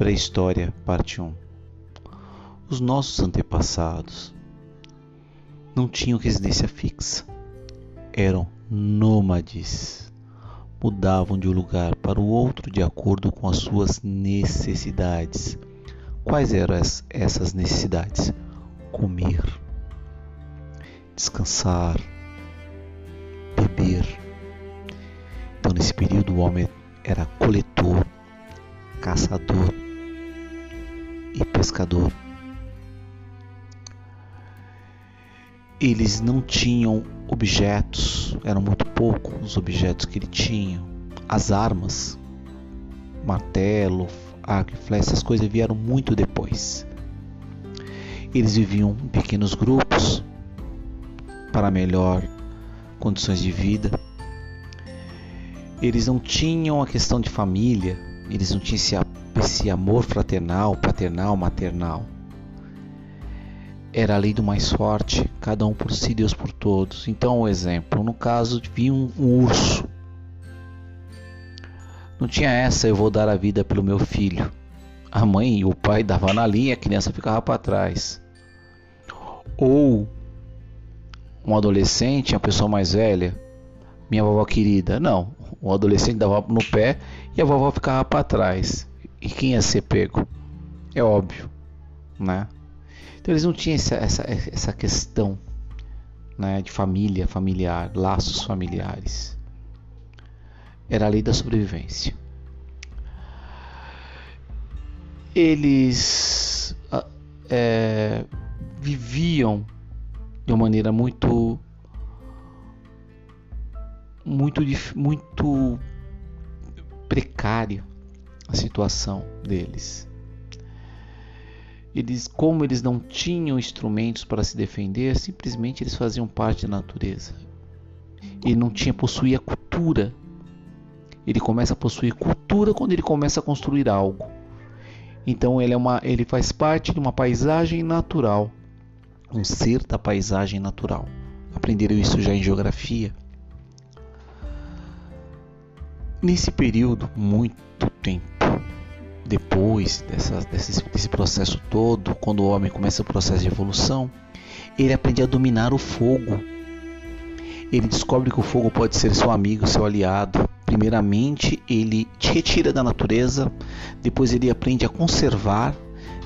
Pré-História, Parte 1 Os nossos antepassados não tinham residência fixa, eram nômades, mudavam de um lugar para o outro de acordo com as suas necessidades. Quais eram essas necessidades? Comer, descansar, beber. Então, nesse período, o homem era coletor, caçador e pescador. Eles não tinham objetos, eram muito poucos os objetos que ele tinha. As armas, martelo, arco e flecha, essas coisas vieram muito depois. Eles viviam em pequenos grupos para melhor condições de vida. Eles não tinham a questão de família, eles não tinham esse, esse amor fraternal, paternal, maternal. Era a lei do mais forte, cada um por si, Deus por todos. Então, um exemplo, no caso, vi um, um urso. Não tinha essa, eu vou dar a vida pelo meu filho. A mãe e o pai davam na linha, a criança ficava para trás. Ou um adolescente, uma pessoa mais velha, minha vovó querida. Não, o adolescente dava no pé e a vovó ficava para trás. Quem ia ser pego? É óbvio, né? Então eles não tinham essa, essa, essa questão né, de família, familiar, laços familiares. Era a lei da sobrevivência. Eles é, viviam de uma maneira muito muito muito precária a situação deles. Eles, como eles não tinham instrumentos para se defender, simplesmente eles faziam parte da natureza. Ele não tinha possuía cultura. Ele começa a possuir cultura quando ele começa a construir algo. Então ele é uma, ele faz parte de uma paisagem natural um ser da paisagem natural. Aprenderam isso já em geografia. Nesse período, muito tempo depois dessa, desse, desse processo todo, quando o homem começa o processo de evolução, ele aprende a dominar o fogo. Ele descobre que o fogo pode ser seu amigo, seu aliado. Primeiramente, ele te retira da natureza, depois ele aprende a conservar,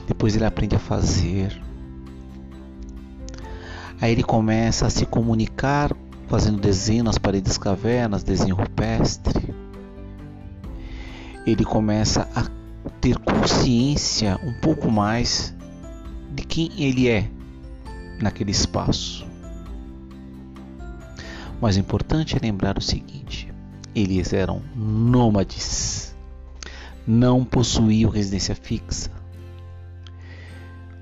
depois ele aprende a fazer, Aí ele começa a se comunicar fazendo desenho nas paredes das cavernas, desenho rupestre. Ele começa a ter consciência um pouco mais de quem ele é naquele espaço. Mas o importante é lembrar o seguinte: eles eram nômades, não possuíam residência fixa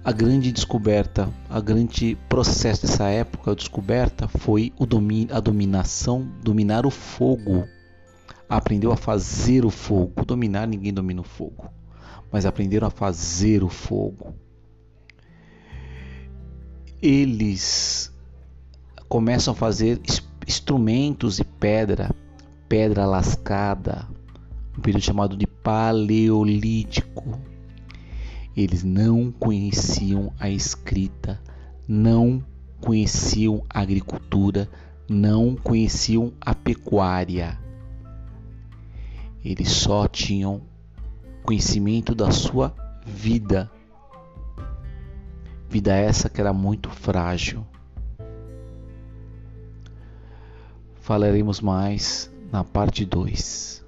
a grande descoberta, a grande processo dessa época, a descoberta foi o domínio, a dominação, dominar o fogo. Aprendeu a fazer o fogo. Dominar, ninguém domina o fogo, mas aprenderam a fazer o fogo. Eles começam a fazer instrumentos de pedra, pedra lascada, um período chamado de Paleolítico eles não conheciam a escrita, não conheciam a agricultura, não conheciam a pecuária. Eles só tinham conhecimento da sua vida. Vida essa que era muito frágil. Falaremos mais na parte 2.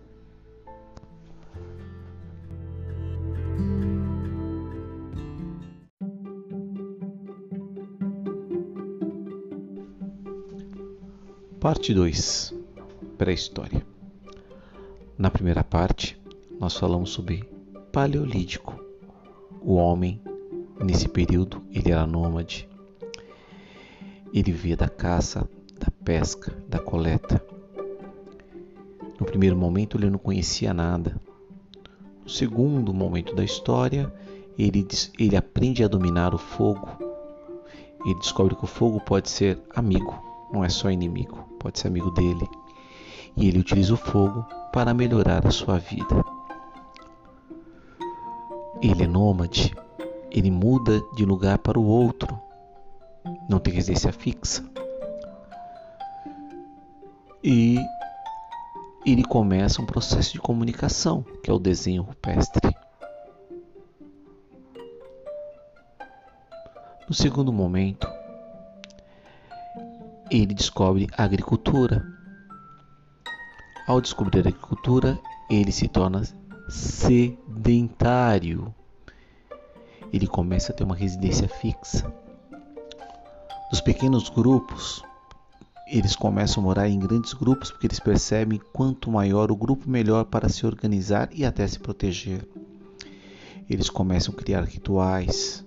Parte 2 Pré-História Na primeira parte, nós falamos sobre Paleolítico. O homem, nesse período, ele era nômade. Ele via da caça, da pesca, da coleta. No primeiro momento, ele não conhecia nada. No segundo momento da história, ele, ele aprende a dominar o fogo. Ele descobre que o fogo pode ser amigo, não é só inimigo pode ser amigo dele, e ele utiliza o fogo para melhorar a sua vida. Ele é nômade, ele muda de lugar para o outro, não tem residência fixa. E ele começa um processo de comunicação, que é o desenho rupestre. No segundo momento, ele descobre a agricultura. Ao descobrir a agricultura, ele se torna sedentário. Ele começa a ter uma residência fixa. Nos pequenos grupos, eles começam a morar em grandes grupos porque eles percebem quanto maior o grupo, melhor para se organizar e até se proteger. Eles começam a criar rituais.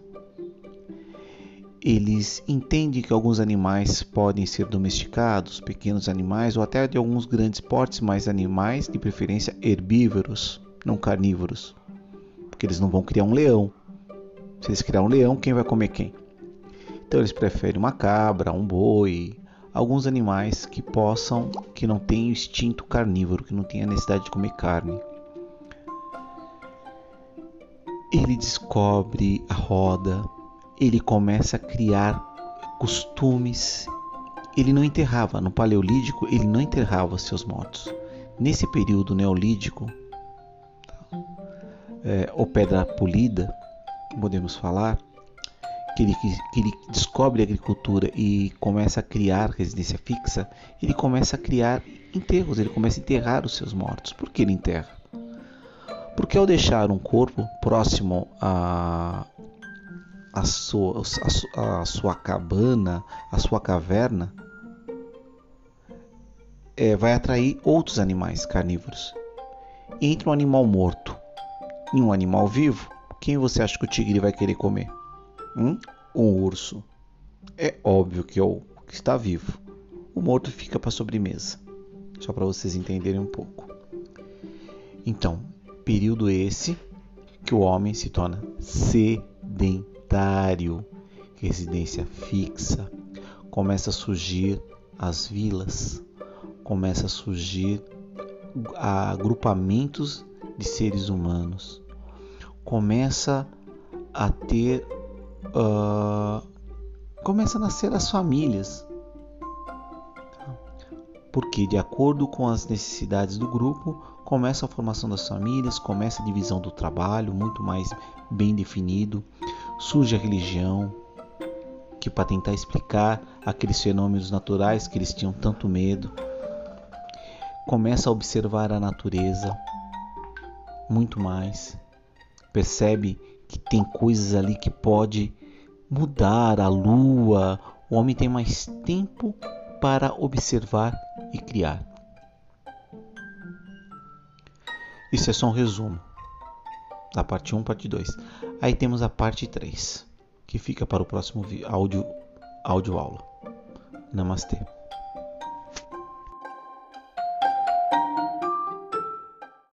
Eles entendem que alguns animais podem ser domesticados, pequenos animais ou até de alguns grandes portes, mas animais de preferência herbívoros, não carnívoros, porque eles não vão criar um leão. Se eles criar um leão, quem vai comer quem? Então eles preferem uma cabra, um boi, alguns animais que possam, que não tenham instinto carnívoro, que não tenham necessidade de comer carne. Ele descobre a roda, ele começa a criar costumes. Ele não enterrava, no Paleolítico, ele não enterrava seus mortos. Nesse período neolítico, é, ou pedra polida, podemos falar, que ele, que ele descobre a agricultura e começa a criar residência fixa, ele começa a criar enterros, ele começa a enterrar os seus mortos. Por que ele enterra? Porque ao deixar um corpo próximo a, a, sua, a, a sua cabana, a sua caverna, é, vai atrair outros animais carnívoros. Entre um animal morto e um animal vivo, quem você acha que o tigre vai querer comer? Hum? Um urso. É óbvio que é o que está vivo. O morto fica para sobremesa. Só para vocês entenderem um pouco. Então, período esse que o homem se torna sedentário, residência fixa, começa a surgir as vilas, começa a surgir agrupamentos de seres humanos, começa a ter uh, começa a nascer as famílias. Porque, de acordo com as necessidades do grupo, começa a formação das famílias, começa a divisão do trabalho, muito mais bem definido. Surge a religião, que para tentar explicar aqueles fenômenos naturais que eles tinham tanto medo. Começa a observar a natureza muito mais. Percebe que tem coisas ali que pode mudar a lua. O homem tem mais tempo para observar e criar. Isso é só um resumo da parte 1, parte 2. Aí temos a parte 3, que fica para o próximo áudio, áudio aula. Namastê.